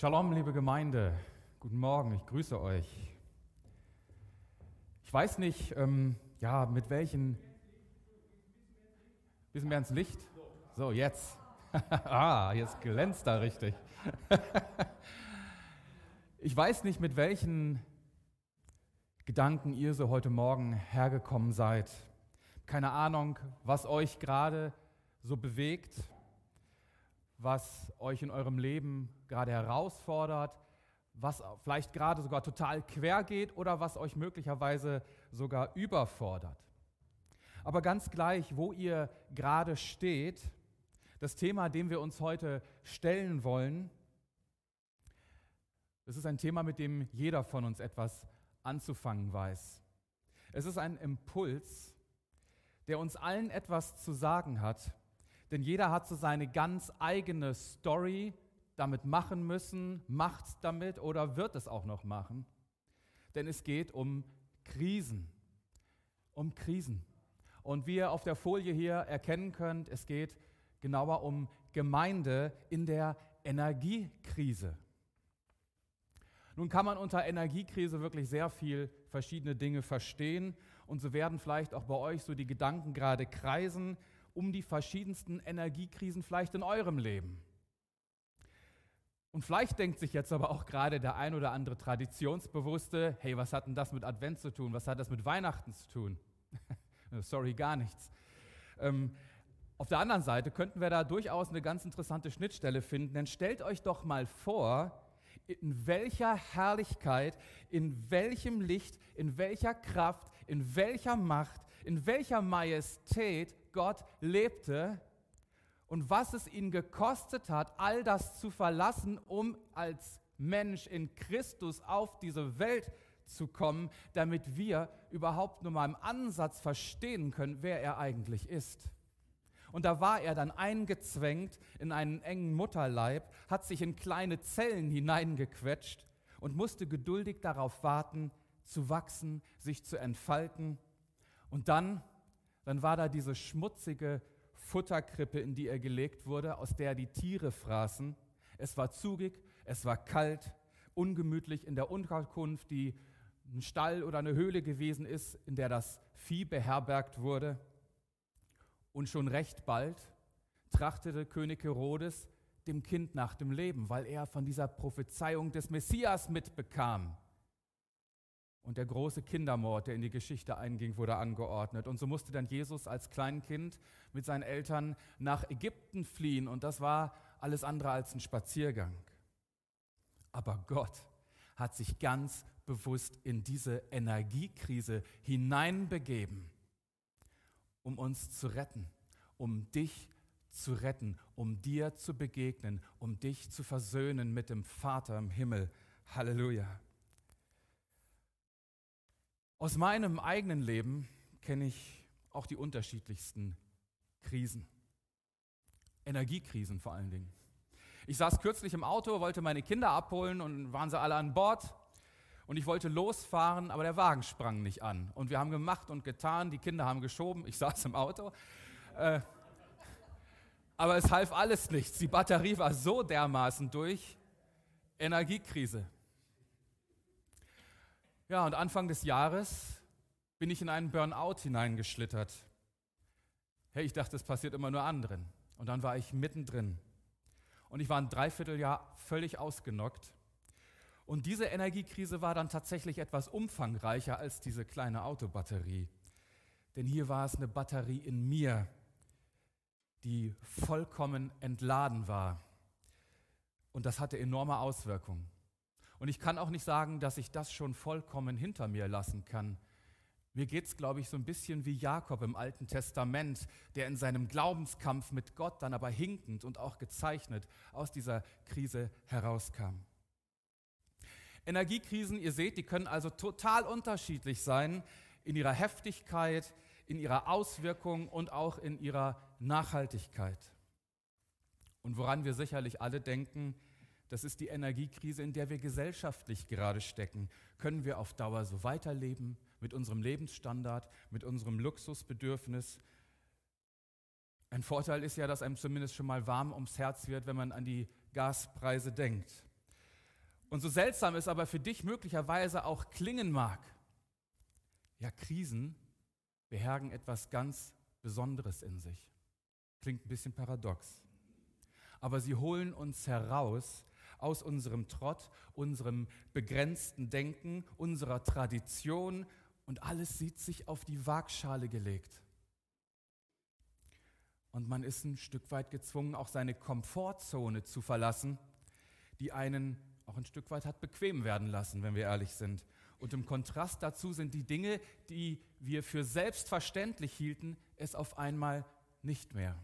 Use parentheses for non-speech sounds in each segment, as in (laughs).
Shalom, liebe Gemeinde. Guten Morgen, ich grüße euch. Ich weiß nicht, ähm, ja, mit welchen. Bisschen mehr ins Licht? So, jetzt. (laughs) ah, jetzt glänzt da richtig. (laughs) ich weiß nicht, mit welchen Gedanken ihr so heute Morgen hergekommen seid. Keine Ahnung, was euch gerade so bewegt, was euch in eurem Leben gerade herausfordert, was vielleicht gerade sogar total quer geht oder was euch möglicherweise sogar überfordert. Aber ganz gleich, wo ihr gerade steht, das Thema, dem wir uns heute stellen wollen, das ist ein Thema, mit dem jeder von uns etwas anzufangen weiß. Es ist ein Impuls, der uns allen etwas zu sagen hat, denn jeder hat so seine ganz eigene Story, damit machen müssen, macht damit oder wird es auch noch machen. Denn es geht um Krisen. Um Krisen. Und wie ihr auf der Folie hier erkennen könnt, es geht genauer um Gemeinde in der Energiekrise. Nun kann man unter Energiekrise wirklich sehr viel verschiedene Dinge verstehen und so werden vielleicht auch bei euch so die Gedanken gerade kreisen um die verschiedensten Energiekrisen vielleicht in eurem Leben. Und vielleicht denkt sich jetzt aber auch gerade der ein oder andere Traditionsbewusste, hey, was hat denn das mit Advent zu tun? Was hat das mit Weihnachten zu tun? (laughs) Sorry, gar nichts. Ähm, auf der anderen Seite könnten wir da durchaus eine ganz interessante Schnittstelle finden, denn stellt euch doch mal vor, in welcher Herrlichkeit, in welchem Licht, in welcher Kraft, in welcher Macht, in welcher Majestät Gott lebte und was es ihn gekostet hat, all das zu verlassen, um als Mensch in Christus auf diese Welt zu kommen, damit wir überhaupt nur mal im Ansatz verstehen können, wer er eigentlich ist. Und da war er dann eingezwängt in einen engen Mutterleib, hat sich in kleine Zellen hineingequetscht und musste geduldig darauf warten, zu wachsen, sich zu entfalten. Und dann, dann war da diese schmutzige Futterkrippe, in die er gelegt wurde, aus der die Tiere fraßen. Es war zugig, es war kalt, ungemütlich in der Unterkunft, die ein Stall oder eine Höhle gewesen ist, in der das Vieh beherbergt wurde. Und schon recht bald trachtete König Herodes dem Kind nach dem Leben, weil er von dieser Prophezeiung des Messias mitbekam. Und der große Kindermord, der in die Geschichte einging, wurde angeordnet. Und so musste dann Jesus als Kleinkind mit seinen Eltern nach Ägypten fliehen. Und das war alles andere als ein Spaziergang. Aber Gott hat sich ganz bewusst in diese Energiekrise hineinbegeben, um uns zu retten, um dich zu retten, um dir zu begegnen, um dich zu versöhnen mit dem Vater im Himmel. Halleluja. Aus meinem eigenen Leben kenne ich auch die unterschiedlichsten Krisen. Energiekrisen vor allen Dingen. Ich saß kürzlich im Auto, wollte meine Kinder abholen und waren sie alle an Bord. Und ich wollte losfahren, aber der Wagen sprang nicht an. Und wir haben gemacht und getan, die Kinder haben geschoben, ich (laughs) saß im Auto. Äh, aber es half alles nichts. Die Batterie war so dermaßen durch. Energiekrise. Ja, und Anfang des Jahres bin ich in einen Burnout hineingeschlittert. Hey, ich dachte, das passiert immer nur anderen. Und dann war ich mittendrin. Und ich war ein Dreivierteljahr völlig ausgenockt. Und diese Energiekrise war dann tatsächlich etwas umfangreicher als diese kleine Autobatterie. Denn hier war es eine Batterie in mir, die vollkommen entladen war. Und das hatte enorme Auswirkungen. Und ich kann auch nicht sagen, dass ich das schon vollkommen hinter mir lassen kann. Mir geht es, glaube ich, so ein bisschen wie Jakob im Alten Testament, der in seinem Glaubenskampf mit Gott dann aber hinkend und auch gezeichnet aus dieser Krise herauskam. Energiekrisen, ihr seht, die können also total unterschiedlich sein in ihrer Heftigkeit, in ihrer Auswirkung und auch in ihrer Nachhaltigkeit. Und woran wir sicherlich alle denken, das ist die Energiekrise, in der wir gesellschaftlich gerade stecken. Können wir auf Dauer so weiterleben mit unserem Lebensstandard, mit unserem Luxusbedürfnis? Ein Vorteil ist ja, dass einem zumindest schon mal warm ums Herz wird, wenn man an die Gaspreise denkt. Und so seltsam es aber für dich möglicherweise auch klingen mag, ja, Krisen behergen etwas ganz Besonderes in sich. Klingt ein bisschen paradox. Aber sie holen uns heraus aus unserem Trott, unserem begrenzten Denken, unserer Tradition und alles sieht sich auf die Waagschale gelegt. Und man ist ein Stück weit gezwungen, auch seine Komfortzone zu verlassen, die einen auch ein Stück weit hat bequem werden lassen, wenn wir ehrlich sind. Und im Kontrast dazu sind die Dinge, die wir für selbstverständlich hielten, es auf einmal nicht mehr.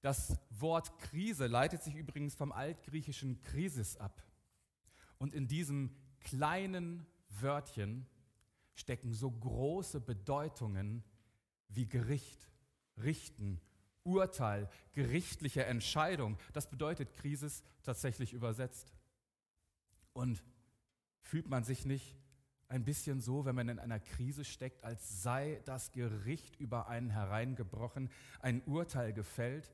Das Wort Krise leitet sich übrigens vom altgriechischen Krisis ab. Und in diesem kleinen Wörtchen stecken so große Bedeutungen wie Gericht, Richten, Urteil, gerichtliche Entscheidung. Das bedeutet Krisis tatsächlich übersetzt. Und fühlt man sich nicht ein bisschen so, wenn man in einer Krise steckt, als sei das Gericht über einen hereingebrochen, ein Urteil gefällt?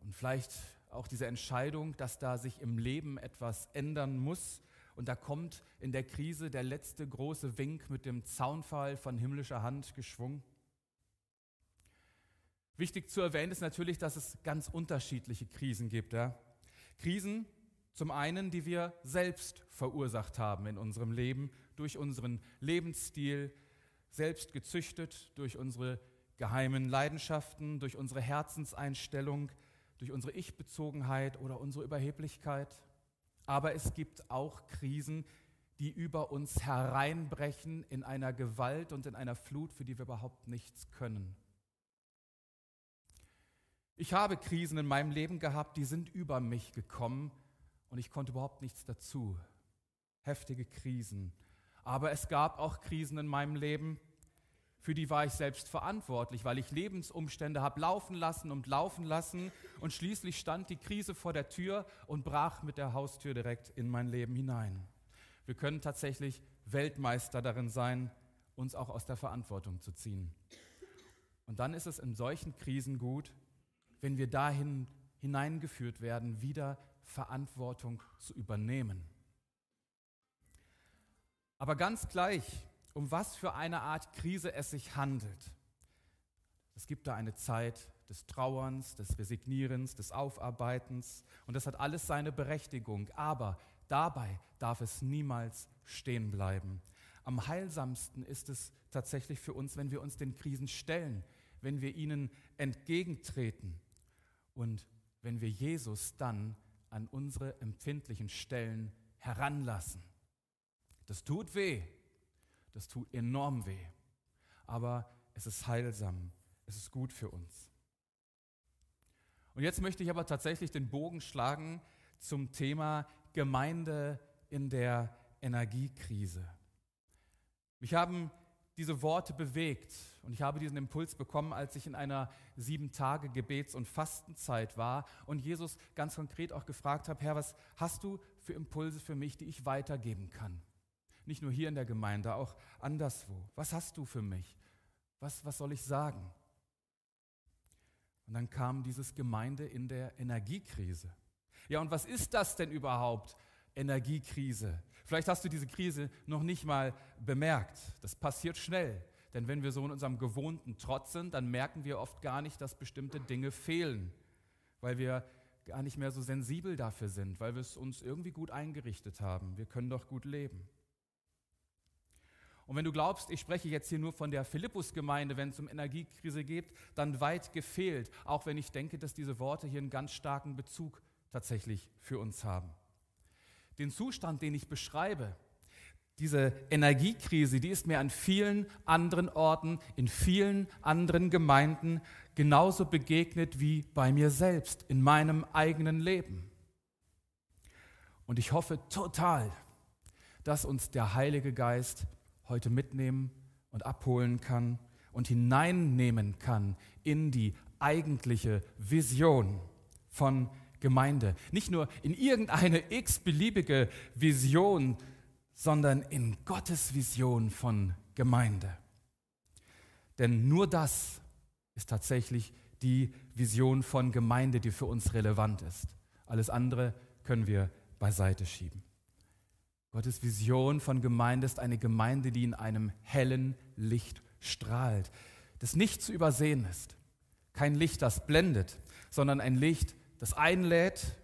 Und vielleicht auch diese Entscheidung, dass da sich im Leben etwas ändern muss. Und da kommt in der Krise der letzte große Wink mit dem Zaunfall von himmlischer Hand geschwungen. Wichtig zu erwähnen ist natürlich, dass es ganz unterschiedliche Krisen gibt. Ja? Krisen, zum einen, die wir selbst verursacht haben in unserem Leben, durch unseren Lebensstil, selbst gezüchtet, durch unsere geheimen Leidenschaften, durch unsere Herzenseinstellung, durch unsere Ich-Bezogenheit oder unsere Überheblichkeit. Aber es gibt auch Krisen, die über uns hereinbrechen in einer Gewalt und in einer Flut, für die wir überhaupt nichts können. Ich habe Krisen in meinem Leben gehabt, die sind über mich gekommen und ich konnte überhaupt nichts dazu. Heftige Krisen. Aber es gab auch Krisen in meinem Leben, für die war ich selbst verantwortlich, weil ich Lebensumstände habe laufen lassen und laufen lassen und schließlich stand die Krise vor der Tür und brach mit der Haustür direkt in mein Leben hinein. Wir können tatsächlich Weltmeister darin sein, uns auch aus der Verantwortung zu ziehen. Und dann ist es in solchen Krisen gut, wenn wir dahin hineingeführt werden, wieder Verantwortung zu übernehmen. Aber ganz gleich, um was für eine Art Krise es sich handelt. Es gibt da eine Zeit des Trauerns, des Resignierens, des Aufarbeitens und das hat alles seine Berechtigung. Aber dabei darf es niemals stehen bleiben. Am heilsamsten ist es tatsächlich für uns, wenn wir uns den Krisen stellen, wenn wir ihnen entgegentreten und wenn wir Jesus dann an unsere empfindlichen Stellen heranlassen. Das tut weh, das tut enorm weh, aber es ist heilsam, es ist gut für uns. Und jetzt möchte ich aber tatsächlich den Bogen schlagen zum Thema Gemeinde in der Energiekrise. Mich haben diese Worte bewegt. Und ich habe diesen Impuls bekommen, als ich in einer sieben Tage Gebets- und Fastenzeit war und Jesus ganz konkret auch gefragt habe, Herr, was hast du für Impulse für mich, die ich weitergeben kann? Nicht nur hier in der Gemeinde, auch anderswo. Was hast du für mich? Was, was soll ich sagen? Und dann kam dieses Gemeinde in der Energiekrise. Ja, und was ist das denn überhaupt? Energiekrise. Vielleicht hast du diese Krise noch nicht mal bemerkt. Das passiert schnell. Denn wenn wir so in unserem gewohnten Trotz sind, dann merken wir oft gar nicht, dass bestimmte Dinge fehlen, weil wir gar nicht mehr so sensibel dafür sind, weil wir es uns irgendwie gut eingerichtet haben. Wir können doch gut leben. Und wenn du glaubst, ich spreche jetzt hier nur von der Philippus-Gemeinde, wenn es um Energiekrise geht, dann weit gefehlt, auch wenn ich denke, dass diese Worte hier einen ganz starken Bezug tatsächlich für uns haben den Zustand, den ich beschreibe, diese Energiekrise, die ist mir an vielen anderen Orten, in vielen anderen Gemeinden genauso begegnet wie bei mir selbst, in meinem eigenen Leben. Und ich hoffe total, dass uns der Heilige Geist heute mitnehmen und abholen kann und hineinnehmen kann in die eigentliche Vision von Gemeinde. Nicht nur in irgendeine x-beliebige Vision, sondern in Gottes Vision von Gemeinde. Denn nur das ist tatsächlich die Vision von Gemeinde, die für uns relevant ist. Alles andere können wir beiseite schieben. Gottes Vision von Gemeinde ist eine Gemeinde, die in einem hellen Licht strahlt, das nicht zu übersehen ist. Kein Licht, das blendet, sondern ein Licht, das einlädt,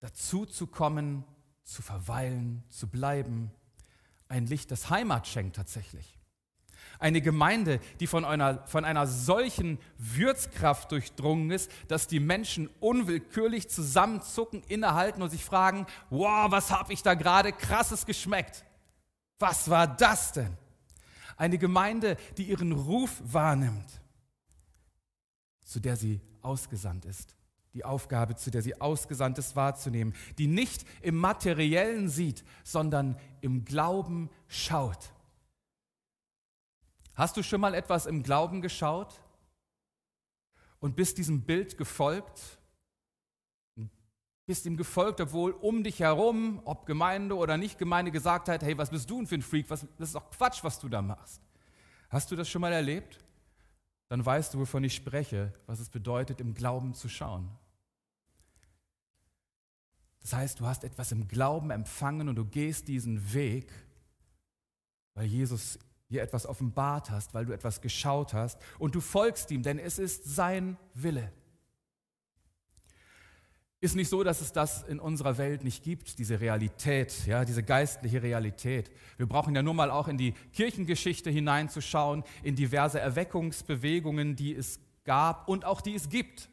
dazu zu kommen, zu verweilen, zu bleiben. Ein Licht, das Heimat schenkt tatsächlich. Eine Gemeinde, die von einer, von einer solchen Würzkraft durchdrungen ist, dass die Menschen unwillkürlich zusammenzucken, innehalten und sich fragen, wow, was habe ich da gerade krasses geschmeckt? Was war das denn? Eine Gemeinde, die ihren Ruf wahrnimmt, zu der sie ausgesandt ist. Die Aufgabe, zu der sie ausgesandt ist, wahrzunehmen, die nicht im Materiellen sieht, sondern im Glauben schaut. Hast du schon mal etwas im Glauben geschaut und bist diesem Bild gefolgt? Bist ihm gefolgt, obwohl um dich herum, ob Gemeinde oder nicht Gemeinde, gesagt hat, hey, was bist du denn für ein Freak? Was, das ist doch Quatsch, was du da machst. Hast du das schon mal erlebt? Dann weißt du, wovon ich spreche, was es bedeutet, im Glauben zu schauen. Das heißt, du hast etwas im Glauben empfangen und du gehst diesen Weg, weil Jesus dir etwas offenbart hast, weil du etwas geschaut hast und du folgst ihm, denn es ist sein Wille. Ist nicht so, dass es das in unserer Welt nicht gibt, diese Realität, ja, diese geistliche Realität. Wir brauchen ja nur mal auch in die Kirchengeschichte hineinzuschauen, in diverse Erweckungsbewegungen, die es gab und auch die es gibt.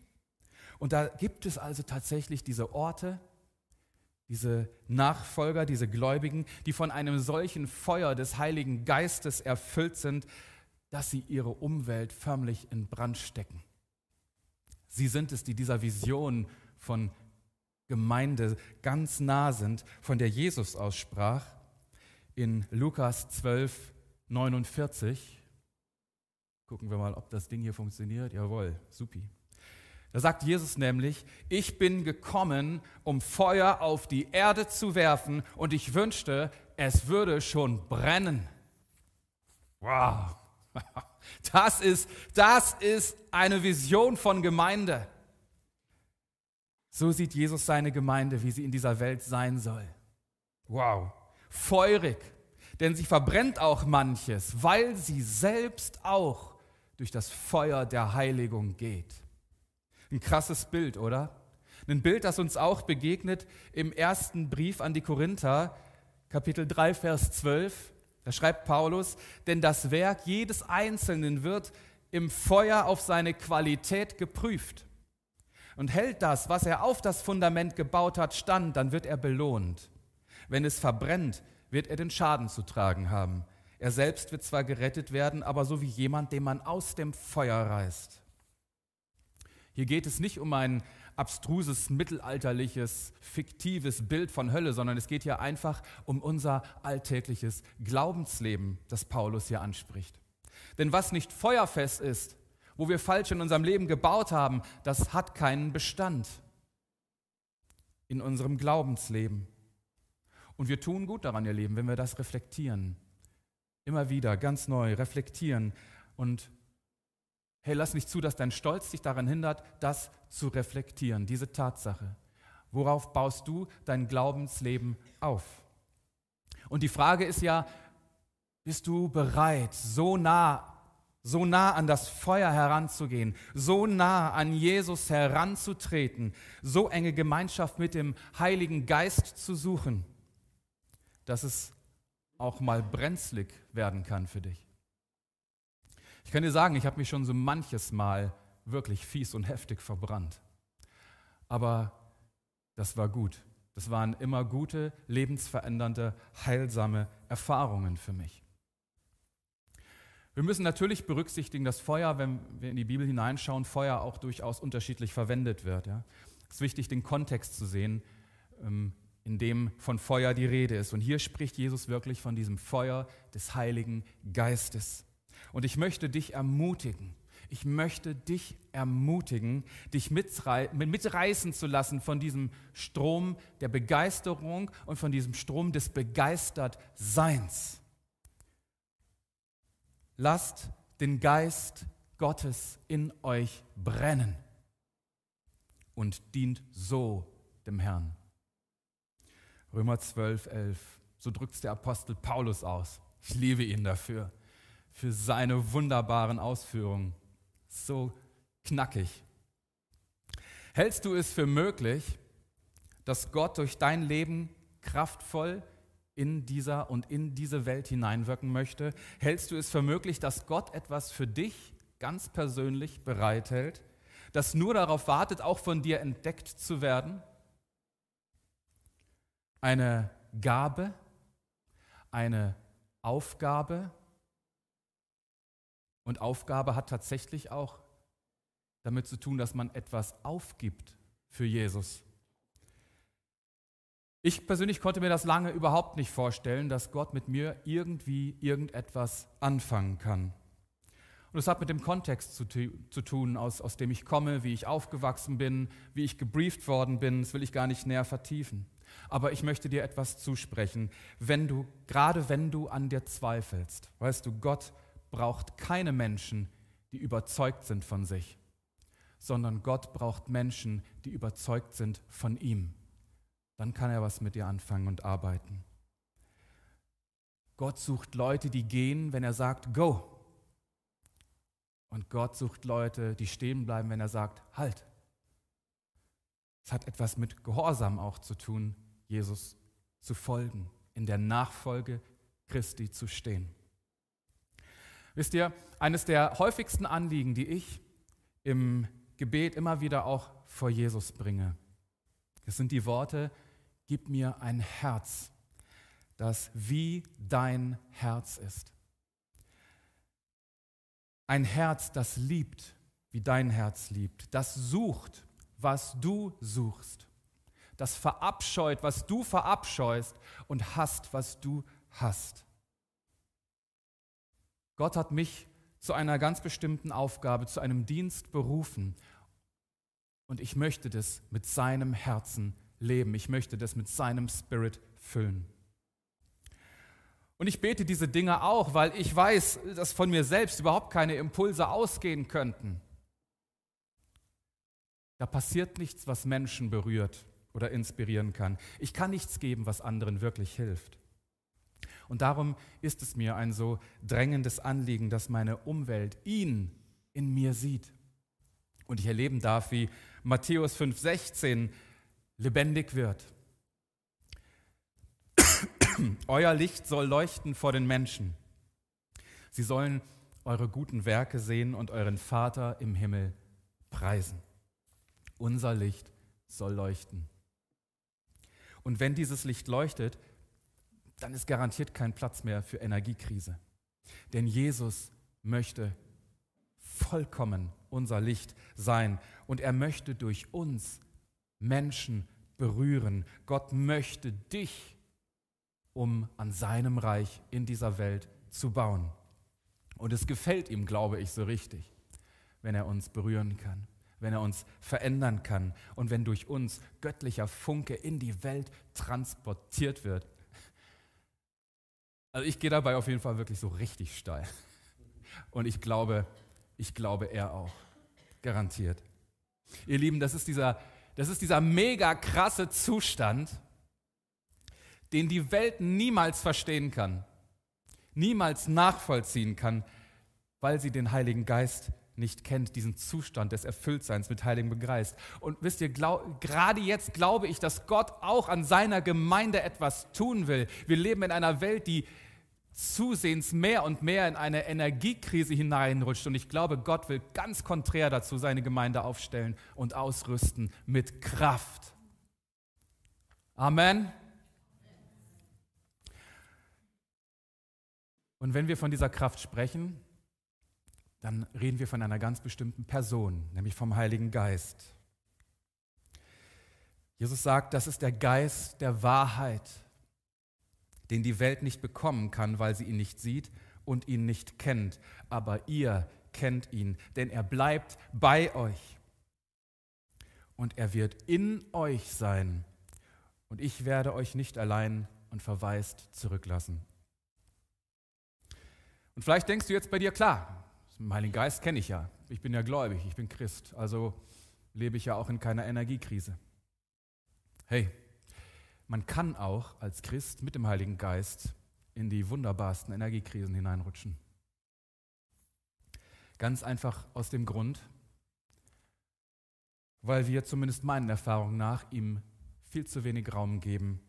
Und da gibt es also tatsächlich diese Orte, diese Nachfolger, diese Gläubigen, die von einem solchen Feuer des Heiligen Geistes erfüllt sind, dass sie ihre Umwelt förmlich in Brand stecken. Sie sind es, die dieser Vision von Gemeinde ganz nah sind, von der Jesus aussprach in Lukas 12, 49. Gucken wir mal, ob das Ding hier funktioniert. Jawohl, supi. Da sagt Jesus nämlich, ich bin gekommen, um Feuer auf die Erde zu werfen und ich wünschte, es würde schon brennen. Wow, (laughs) das ist, das ist eine Vision von Gemeinde. So sieht Jesus seine Gemeinde, wie sie in dieser Welt sein soll. Wow, feurig, denn sie verbrennt auch manches, weil sie selbst auch durch das Feuer der Heiligung geht. Ein krasses Bild, oder? Ein Bild, das uns auch begegnet im ersten Brief an die Korinther, Kapitel 3, Vers 12. Da schreibt Paulus, denn das Werk jedes Einzelnen wird im Feuer auf seine Qualität geprüft. Und hält das, was er auf das Fundament gebaut hat, stand, dann wird er belohnt. Wenn es verbrennt, wird er den Schaden zu tragen haben. Er selbst wird zwar gerettet werden, aber so wie jemand, den man aus dem Feuer reißt. Hier geht es nicht um ein abstruses, mittelalterliches, fiktives Bild von Hölle, sondern es geht hier einfach um unser alltägliches Glaubensleben, das Paulus hier anspricht. Denn was nicht feuerfest ist, wo wir falsch in unserem Leben gebaut haben, das hat keinen Bestand in unserem Glaubensleben. Und wir tun gut daran, ihr Leben, wenn wir das reflektieren. Immer wieder ganz neu reflektieren und Hey, lass nicht zu, dass dein Stolz dich daran hindert, das zu reflektieren, diese Tatsache. Worauf baust du dein Glaubensleben auf? Und die Frage ist ja, bist du bereit, so nah, so nah an das Feuer heranzugehen, so nah an Jesus heranzutreten, so enge Gemeinschaft mit dem Heiligen Geist zu suchen, dass es auch mal brenzlig werden kann für dich? Ich kann dir sagen, ich habe mich schon so manches Mal wirklich fies und heftig verbrannt. Aber das war gut. Das waren immer gute, lebensverändernde, heilsame Erfahrungen für mich. Wir müssen natürlich berücksichtigen, dass Feuer, wenn wir in die Bibel hineinschauen, Feuer auch durchaus unterschiedlich verwendet wird. Ja. Es ist wichtig, den Kontext zu sehen, ähm, in dem von Feuer die Rede ist. Und hier spricht Jesus wirklich von diesem Feuer des Heiligen Geistes. Und ich möchte dich ermutigen, ich möchte dich ermutigen, dich mitreißen zu lassen von diesem Strom der Begeisterung und von diesem Strom des Begeistertseins. Lasst den Geist Gottes in euch brennen und dient so dem Herrn. Römer 12, 11. So drückt es der Apostel Paulus aus. Ich liebe ihn dafür, für seine wunderbaren Ausführungen. So knackig. Hältst du es für möglich, dass Gott durch dein Leben kraftvoll in dieser und in diese Welt hineinwirken möchte? Hältst du es für möglich, dass Gott etwas für dich ganz persönlich bereithält, das nur darauf wartet, auch von dir entdeckt zu werden? Eine Gabe, eine Aufgabe. Und Aufgabe hat tatsächlich auch damit zu tun, dass man etwas aufgibt für Jesus. Ich persönlich konnte mir das lange überhaupt nicht vorstellen, dass Gott mit mir irgendwie irgendetwas anfangen kann. Und es hat mit dem Kontext zu, zu, tun, aus, aus dem ich komme, wie ich aufgewachsen bin, wie ich gebrieft worden bin. Das will ich gar nicht näher vertiefen. Aber ich möchte dir etwas zusprechen, wenn du, gerade wenn du an dir zweifelst. Weißt du, Gott braucht keine Menschen, die überzeugt sind von sich, sondern Gott braucht Menschen, die überzeugt sind von ihm. Dann kann er was mit dir anfangen und arbeiten. Gott sucht Leute, die gehen, wenn er sagt, go. Und Gott sucht Leute, die stehen bleiben, wenn er sagt, halt. Es hat etwas mit Gehorsam auch zu tun, Jesus zu folgen, in der Nachfolge Christi zu stehen. Wisst ihr, eines der häufigsten Anliegen, die ich im Gebet immer wieder auch vor Jesus bringe, das sind die Worte, gib mir ein Herz, das wie dein Herz ist. Ein Herz, das liebt, wie dein Herz liebt, das sucht, was du suchst das verabscheut, was du verabscheust und hasst, was du hast. Gott hat mich zu einer ganz bestimmten Aufgabe, zu einem Dienst berufen. Und ich möchte das mit seinem Herzen leben. Ich möchte das mit seinem Spirit füllen. Und ich bete diese Dinge auch, weil ich weiß, dass von mir selbst überhaupt keine Impulse ausgehen könnten. Da passiert nichts, was Menschen berührt oder inspirieren kann. Ich kann nichts geben, was anderen wirklich hilft. Und darum ist es mir ein so drängendes Anliegen, dass meine Umwelt ihn in mir sieht. Und ich erleben darf, wie Matthäus 5,16 lebendig wird. (coughs) Euer Licht soll leuchten vor den Menschen. Sie sollen eure guten Werke sehen und euren Vater im Himmel preisen. Unser Licht soll leuchten. Und wenn dieses Licht leuchtet, dann ist garantiert kein Platz mehr für Energiekrise. Denn Jesus möchte vollkommen unser Licht sein und er möchte durch uns Menschen berühren. Gott möchte dich, um an seinem Reich in dieser Welt zu bauen. Und es gefällt ihm, glaube ich, so richtig, wenn er uns berühren kann wenn er uns verändern kann und wenn durch uns göttlicher Funke in die Welt transportiert wird. Also ich gehe dabei auf jeden Fall wirklich so richtig steil. Und ich glaube, ich glaube er auch. Garantiert. Ihr Lieben, das ist dieser, das ist dieser mega krasse Zustand, den die Welt niemals verstehen kann, niemals nachvollziehen kann, weil sie den Heiligen Geist nicht kennt, diesen Zustand des Erfülltseins mit Heiligem Geist. Und wisst ihr, glaub, gerade jetzt glaube ich, dass Gott auch an seiner Gemeinde etwas tun will. Wir leben in einer Welt, die zusehends mehr und mehr in eine Energiekrise hineinrutscht. Und ich glaube, Gott will ganz konträr dazu seine Gemeinde aufstellen und ausrüsten mit Kraft. Amen. Und wenn wir von dieser Kraft sprechen, dann reden wir von einer ganz bestimmten Person, nämlich vom Heiligen Geist. Jesus sagt, das ist der Geist der Wahrheit, den die Welt nicht bekommen kann, weil sie ihn nicht sieht und ihn nicht kennt. Aber ihr kennt ihn, denn er bleibt bei euch. Und er wird in euch sein. Und ich werde euch nicht allein und verwaist zurücklassen. Und vielleicht denkst du jetzt bei dir, klar, den Heiligen Geist kenne ich ja. Ich bin ja gläubig, ich bin Christ. Also lebe ich ja auch in keiner Energiekrise. Hey, man kann auch als Christ mit dem Heiligen Geist in die wunderbarsten Energiekrisen hineinrutschen. Ganz einfach aus dem Grund, weil wir zumindest meinen Erfahrungen nach ihm viel zu wenig Raum geben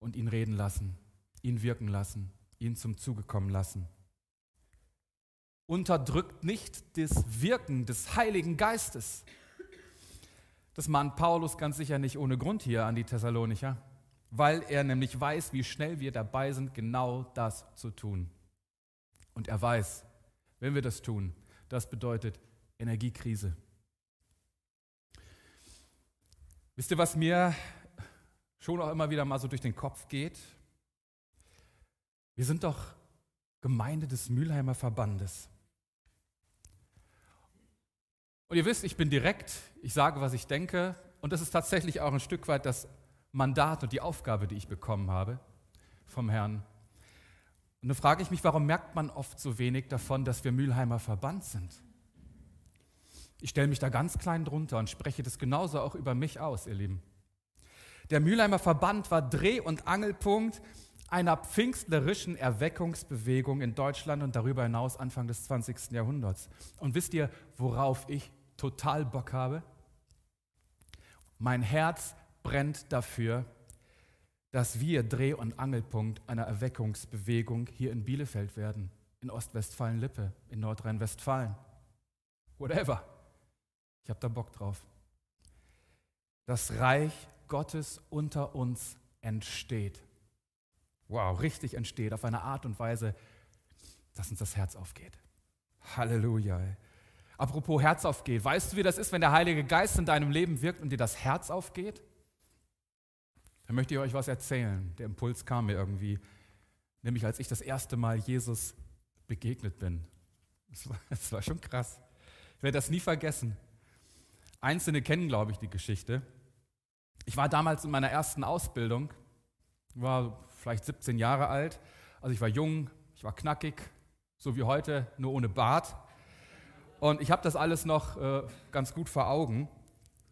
und ihn reden lassen, ihn wirken lassen, ihn zum Zuge kommen lassen. Unterdrückt nicht das Wirken des Heiligen Geistes. Das mahnt Paulus ganz sicher nicht ohne Grund hier an die Thessalonicher, weil er nämlich weiß, wie schnell wir dabei sind, genau das zu tun. Und er weiß, wenn wir das tun, das bedeutet Energiekrise. Wisst ihr, was mir schon auch immer wieder mal so durch den Kopf geht? Wir sind doch Gemeinde des Mülheimer Verbandes. Und ihr wisst, ich bin direkt, ich sage, was ich denke, und das ist tatsächlich auch ein Stück weit das Mandat und die Aufgabe, die ich bekommen habe vom Herrn. Und dann frage ich mich, warum merkt man oft so wenig davon, dass wir Mülheimer Verband sind? Ich stelle mich da ganz klein drunter und spreche das genauso auch über mich aus, ihr Lieben. Der Mülheimer Verband war Dreh- und Angelpunkt einer pfingstlerischen Erweckungsbewegung in Deutschland und darüber hinaus Anfang des 20. Jahrhunderts. Und wisst ihr, worauf ich total Bock habe? Mein Herz brennt dafür, dass wir Dreh- und Angelpunkt einer Erweckungsbewegung hier in Bielefeld werden, in Ostwestfalen-Lippe, in Nordrhein-Westfalen. Whatever. Ich habe da Bock drauf. Das Reich Gottes unter uns entsteht. Wow, richtig entsteht auf eine Art und Weise, dass uns das Herz aufgeht. Halleluja. Apropos Herz aufgeht, weißt du, wie das ist, wenn der Heilige Geist in deinem Leben wirkt und dir das Herz aufgeht? Dann möchte ich euch was erzählen. Der Impuls kam mir irgendwie, nämlich als ich das erste Mal Jesus begegnet bin. Das war, (laughs) das war schon krass. Ich werde das nie vergessen. Einzelne kennen, glaube ich, die Geschichte. Ich war damals in meiner ersten Ausbildung, war vielleicht 17 Jahre alt. Also ich war jung, ich war knackig, so wie heute, nur ohne Bart. Und ich habe das alles noch äh, ganz gut vor Augen.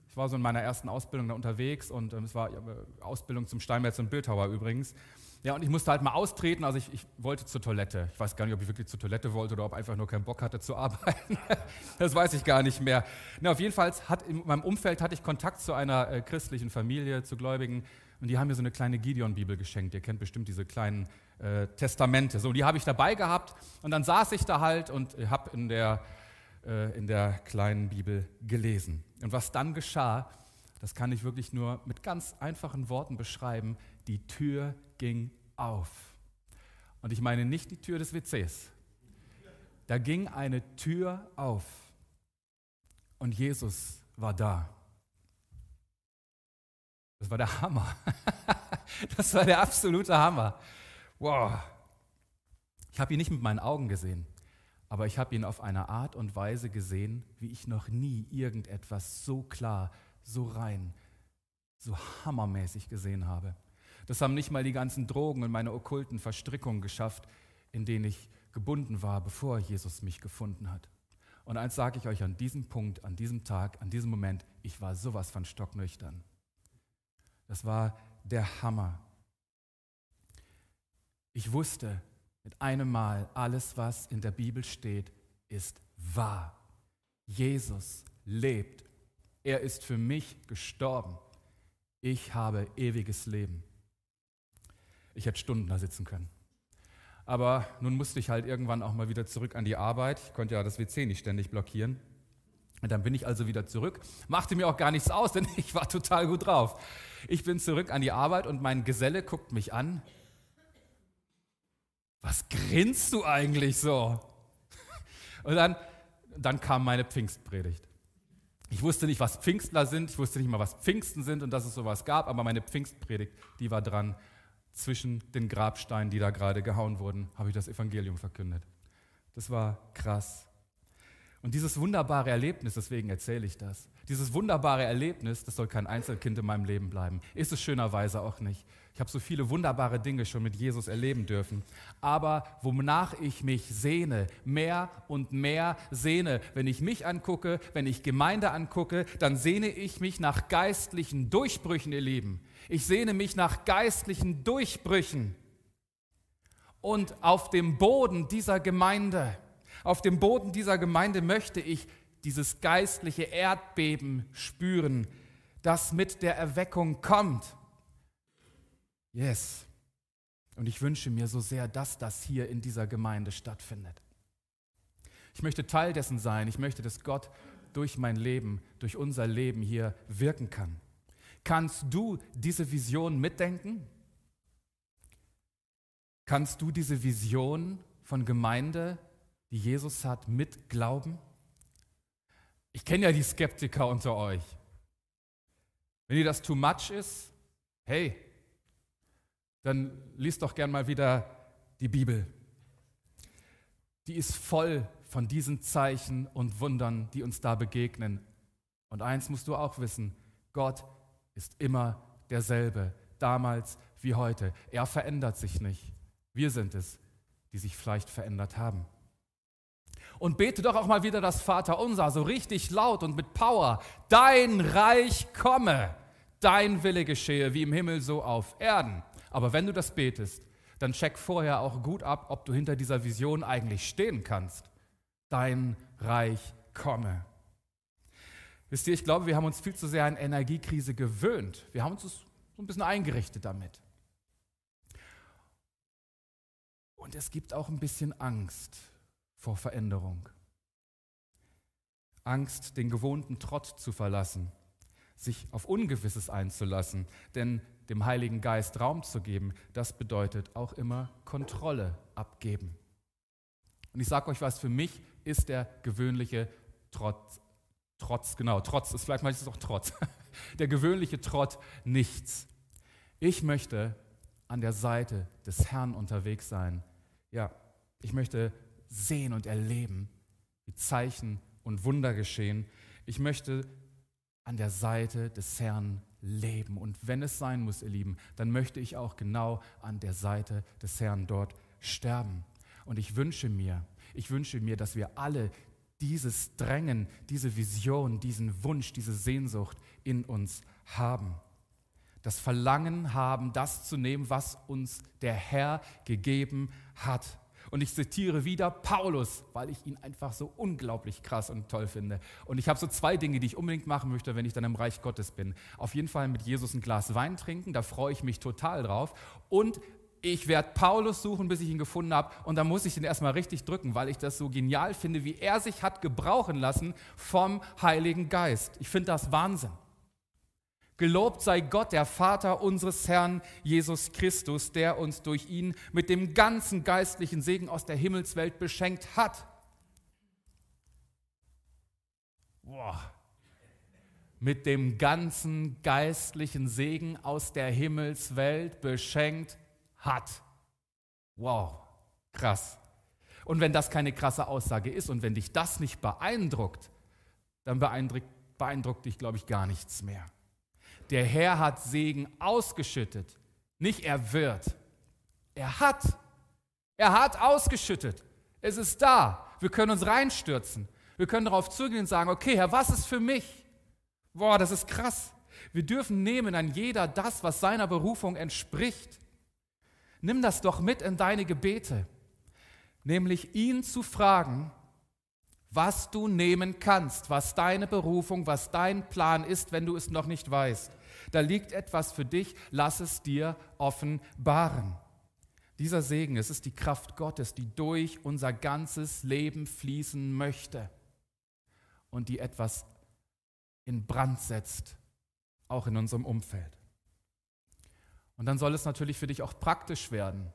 Ich war so in meiner ersten Ausbildung da unterwegs und äh, es war äh, Ausbildung zum Steinmetz und Bildhauer übrigens. Ja, und ich musste halt mal austreten, also ich, ich, wollte zur Toilette. Ich weiß gar nicht, ob ich wirklich zur Toilette wollte oder ob einfach nur keinen Bock hatte zu arbeiten. (laughs) das weiß ich gar nicht mehr. Na, auf jeden Fall hat in meinem Umfeld hatte ich Kontakt zu einer äh, christlichen Familie, zu Gläubigen und die haben mir so eine kleine Gideon-Bibel geschenkt. Ihr kennt bestimmt diese kleinen äh, Testamente. So, die habe ich dabei gehabt und dann saß ich da halt und habe in der äh, in der kleinen Bibel gelesen. Und was dann geschah, das kann ich wirklich nur mit ganz einfachen Worten beschreiben. Die Tür ging auf. Und ich meine nicht die Tür des WCs. Da ging eine Tür auf. Und Jesus war da. Das war der Hammer. (laughs) Das war der absolute Hammer. Wow. Ich habe ihn nicht mit meinen Augen gesehen aber ich habe ihn auf eine Art und Weise gesehen, wie ich noch nie irgendetwas so klar, so rein, so hammermäßig gesehen habe. Das haben nicht mal die ganzen Drogen und meine okkulten Verstrickungen geschafft, in denen ich gebunden war, bevor Jesus mich gefunden hat. Und eins sage ich euch an diesem Punkt, an diesem Tag, an diesem Moment, ich war sowas von stocknüchtern. Das war der Hammer. Ich wusste, mit einem Mal, alles, was in der Bibel steht, ist wahr. Jesus lebt. Er ist für mich gestorben. Ich habe ewiges Leben. Ich hätte Stunden da sitzen können. Aber nun musste ich halt irgendwann auch mal wieder zurück an die Arbeit. Ich konnte ja das WC nicht ständig blockieren. Und dann bin ich also wieder zurück. Machte mir auch gar nichts aus, (laughs) denn ich war total gut drauf. Ich bin zurück an die Arbeit und mein Geselle guckt mich an was grinst du eigentlich so? Und dann, dann kam meine Pfingstpredigt. Ich wusste nicht, was Pfingstler sind, ich wusste nicht mal, was Pfingsten sind und dass es sowas gab, aber meine Pfingstpredigt, die war dran. Zwischen den Grabsteinen, die da gerade gehauen wurden, habe ich das Evangelium verkündet. Das war krass. Und dieses wunderbare Erlebnis, deswegen erzähle ich das, dieses wunderbare Erlebnis, das soll kein Einzelkind in meinem Leben bleiben. Ist es schönerweise auch nicht. Ich habe so viele wunderbare Dinge schon mit Jesus erleben dürfen. Aber wonach ich mich sehne, mehr und mehr sehne, wenn ich mich angucke, wenn ich Gemeinde angucke, dann sehne ich mich nach geistlichen Durchbrüchen, ihr Lieben. Ich sehne mich nach geistlichen Durchbrüchen. Und auf dem Boden dieser Gemeinde, auf dem Boden dieser Gemeinde möchte ich dieses geistliche Erdbeben spüren, das mit der Erweckung kommt. Yes. Und ich wünsche mir so sehr, dass das hier in dieser Gemeinde stattfindet. Ich möchte Teil dessen sein. Ich möchte, dass Gott durch mein Leben, durch unser Leben hier wirken kann. Kannst du diese Vision mitdenken? Kannst du diese Vision von Gemeinde, die Jesus hat, mitglauben? Ich kenne ja die Skeptiker unter euch. Wenn dir das too much ist, hey, dann liest doch gern mal wieder die Bibel. Die ist voll von diesen Zeichen und Wundern, die uns da begegnen. Und eins musst du auch wissen, Gott ist immer derselbe, damals wie heute. Er verändert sich nicht. Wir sind es, die sich vielleicht verändert haben. Und bete doch auch mal wieder das Vaterunser, so richtig laut und mit Power. Dein Reich komme, dein Wille geschehe, wie im Himmel so auf Erden. Aber wenn du das betest, dann check vorher auch gut ab, ob du hinter dieser Vision eigentlich stehen kannst. Dein Reich komme. Wisst ihr, ich glaube, wir haben uns viel zu sehr an Energiekrise gewöhnt. Wir haben uns so ein bisschen eingerichtet damit. Und es gibt auch ein bisschen Angst vor Veränderung. Angst, den gewohnten Trott zu verlassen, sich auf Ungewisses einzulassen. Denn dem Heiligen Geist Raum zu geben, das bedeutet auch immer Kontrolle abgeben. Und ich sage euch was, für mich ist der gewöhnliche Trotz, Trotz, genau, Trotz ist vielleicht manchmal auch Trotz, (laughs) der gewöhnliche Trott nichts. Ich möchte an der Seite des Herrn unterwegs sein. Ja, ich möchte sehen und erleben, wie Zeichen und Wunder geschehen. Ich möchte an der Seite des Herrn leben. Und wenn es sein muss, ihr Lieben, dann möchte ich auch genau an der Seite des Herrn dort sterben. Und ich wünsche mir, ich wünsche mir, dass wir alle dieses Drängen, diese Vision, diesen Wunsch, diese Sehnsucht in uns haben. Das Verlangen haben, das zu nehmen, was uns der Herr gegeben hat. Und ich zitiere wieder Paulus, weil ich ihn einfach so unglaublich krass und toll finde. Und ich habe so zwei Dinge, die ich unbedingt machen möchte, wenn ich dann im Reich Gottes bin. Auf jeden Fall mit Jesus ein Glas Wein trinken, da freue ich mich total drauf. Und ich werde Paulus suchen, bis ich ihn gefunden habe. Und dann muss ich ihn erstmal richtig drücken, weil ich das so genial finde, wie er sich hat gebrauchen lassen vom Heiligen Geist. Ich finde das Wahnsinn. Gelobt sei Gott, der Vater unseres Herrn Jesus Christus, der uns durch ihn mit dem ganzen geistlichen Segen aus der Himmelswelt beschenkt hat. Boah. Mit dem ganzen geistlichen Segen aus der Himmelswelt beschenkt hat. Wow, krass. Und wenn das keine krasse Aussage ist und wenn dich das nicht beeindruckt, dann beeindruckt, beeindruckt dich, glaube ich, gar nichts mehr. Der Herr hat Segen ausgeschüttet. Nicht er wird. Er hat. Er hat ausgeschüttet. Es ist da. Wir können uns reinstürzen. Wir können darauf zugehen und sagen, okay, Herr, was ist für mich? Boah, das ist krass. Wir dürfen nehmen an jeder das, was seiner Berufung entspricht. Nimm das doch mit in deine Gebete, nämlich ihn zu fragen, was du nehmen kannst, was deine Berufung, was dein Plan ist, wenn du es noch nicht weißt. Da liegt etwas für dich, lass es dir offenbaren. Dieser Segen, es ist die Kraft Gottes, die durch unser ganzes Leben fließen möchte und die etwas in Brand setzt, auch in unserem Umfeld. Und dann soll es natürlich für dich auch praktisch werden.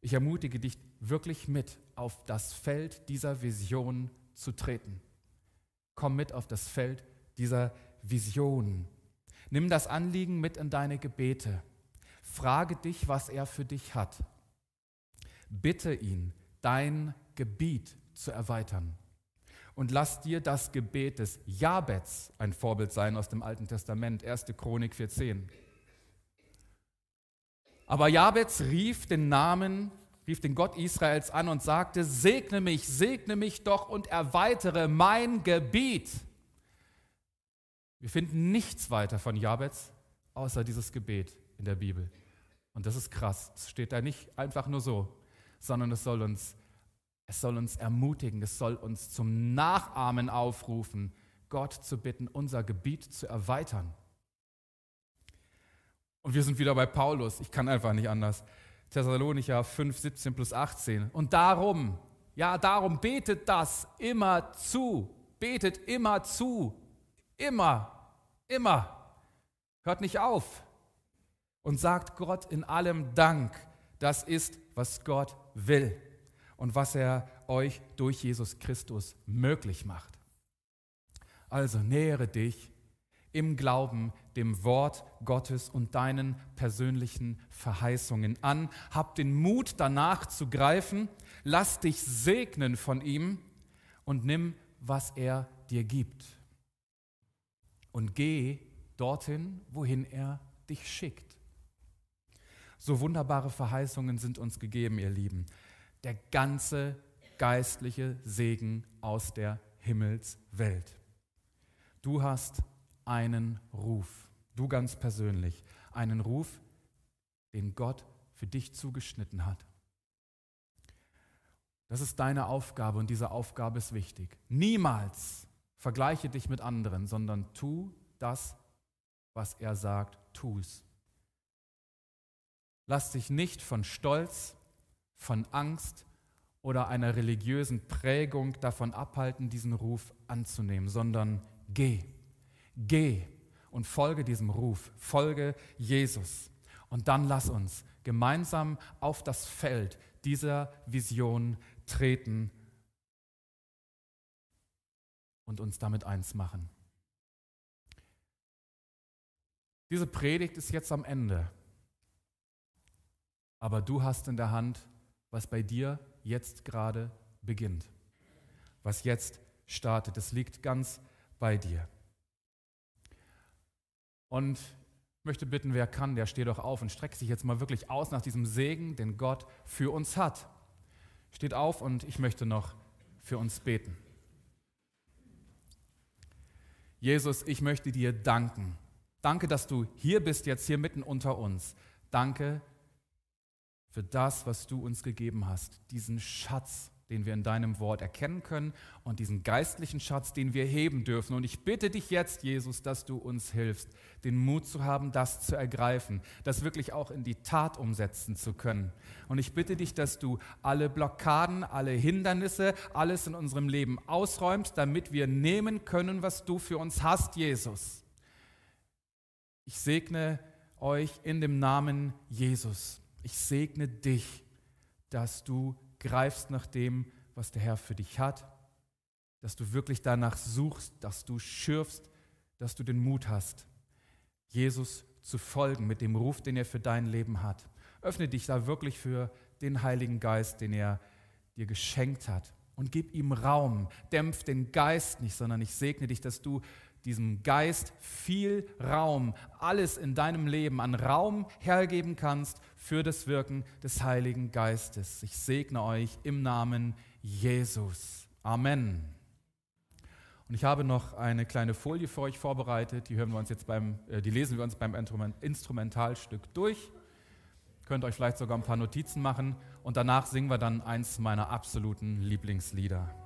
Ich ermutige dich wirklich mit, auf das Feld dieser Vision zu treten. Komm mit auf das Feld dieser Vision. Nimm das Anliegen mit in deine Gebete. Frage dich, was er für dich hat. Bitte ihn, dein Gebiet zu erweitern. Und lass dir das Gebet des Jabets ein Vorbild sein aus dem Alten Testament, 1. Chronik 4,10. Aber Jabez rief den Namen, rief den Gott Israels an und sagte, segne mich, segne mich doch und erweitere mein Gebiet. Wir finden nichts weiter von Jabez, außer dieses Gebet in der Bibel. Und das ist krass. Es steht da nicht einfach nur so, sondern es soll uns, es soll uns ermutigen, es soll uns zum Nachahmen aufrufen, Gott zu bitten, unser Gebiet zu erweitern. Und wir sind wieder bei Paulus. Ich kann einfach nicht anders. Thessalonicher 5, 17 plus 18. Und darum, ja, darum betet das immer zu. Betet immer zu. Immer, immer. Hört nicht auf. Und sagt Gott in allem Dank. Das ist, was Gott will und was er euch durch Jesus Christus möglich macht. Also nähere dich im Glauben dem Wort Gottes und deinen persönlichen Verheißungen an. Hab den Mut danach zu greifen, lass dich segnen von ihm und nimm, was er dir gibt. Und geh dorthin, wohin er dich schickt. So wunderbare Verheißungen sind uns gegeben, ihr Lieben. Der ganze geistliche Segen aus der Himmelswelt. Du hast einen Ruf, du ganz persönlich, einen Ruf, den Gott für dich zugeschnitten hat. Das ist deine Aufgabe und diese Aufgabe ist wichtig. Niemals vergleiche dich mit anderen, sondern tu das, was er sagt, tu es. Lass dich nicht von Stolz, von Angst oder einer religiösen Prägung davon abhalten, diesen Ruf anzunehmen, sondern geh. Geh und folge diesem Ruf, folge Jesus. Und dann lass uns gemeinsam auf das Feld dieser Vision treten und uns damit eins machen. Diese Predigt ist jetzt am Ende, aber du hast in der Hand, was bei dir jetzt gerade beginnt, was jetzt startet. Es liegt ganz bei dir. Und ich möchte bitten, wer kann, der steht doch auf und streckt sich jetzt mal wirklich aus nach diesem Segen, den Gott für uns hat. Steht auf und ich möchte noch für uns beten. Jesus, ich möchte dir danken. Danke, dass du hier bist, jetzt hier mitten unter uns. Danke für das, was du uns gegeben hast, diesen Schatz den wir in deinem Wort erkennen können und diesen geistlichen Schatz, den wir heben dürfen. Und ich bitte dich jetzt, Jesus, dass du uns hilfst, den Mut zu haben, das zu ergreifen, das wirklich auch in die Tat umsetzen zu können. Und ich bitte dich, dass du alle Blockaden, alle Hindernisse, alles in unserem Leben ausräumst, damit wir nehmen können, was du für uns hast, Jesus. Ich segne euch in dem Namen Jesus. Ich segne dich, dass du greifst nach dem, was der Herr für dich hat, dass du wirklich danach suchst, dass du schürfst, dass du den Mut hast, Jesus zu folgen mit dem Ruf, den er für dein Leben hat. Öffne dich da wirklich für den Heiligen Geist, den er dir geschenkt hat und gib ihm Raum. Dämpf den Geist nicht, sondern ich segne dich, dass du diesem Geist viel Raum, alles in deinem Leben an Raum hergeben kannst für das Wirken des Heiligen Geistes. Ich segne euch im Namen Jesus. Amen. Und ich habe noch eine kleine Folie für euch vorbereitet. Die hören wir uns jetzt beim, äh, die lesen wir uns beim Instrumentalstück durch. Könnt euch vielleicht sogar ein paar Notizen machen und danach singen wir dann eins meiner absoluten Lieblingslieder.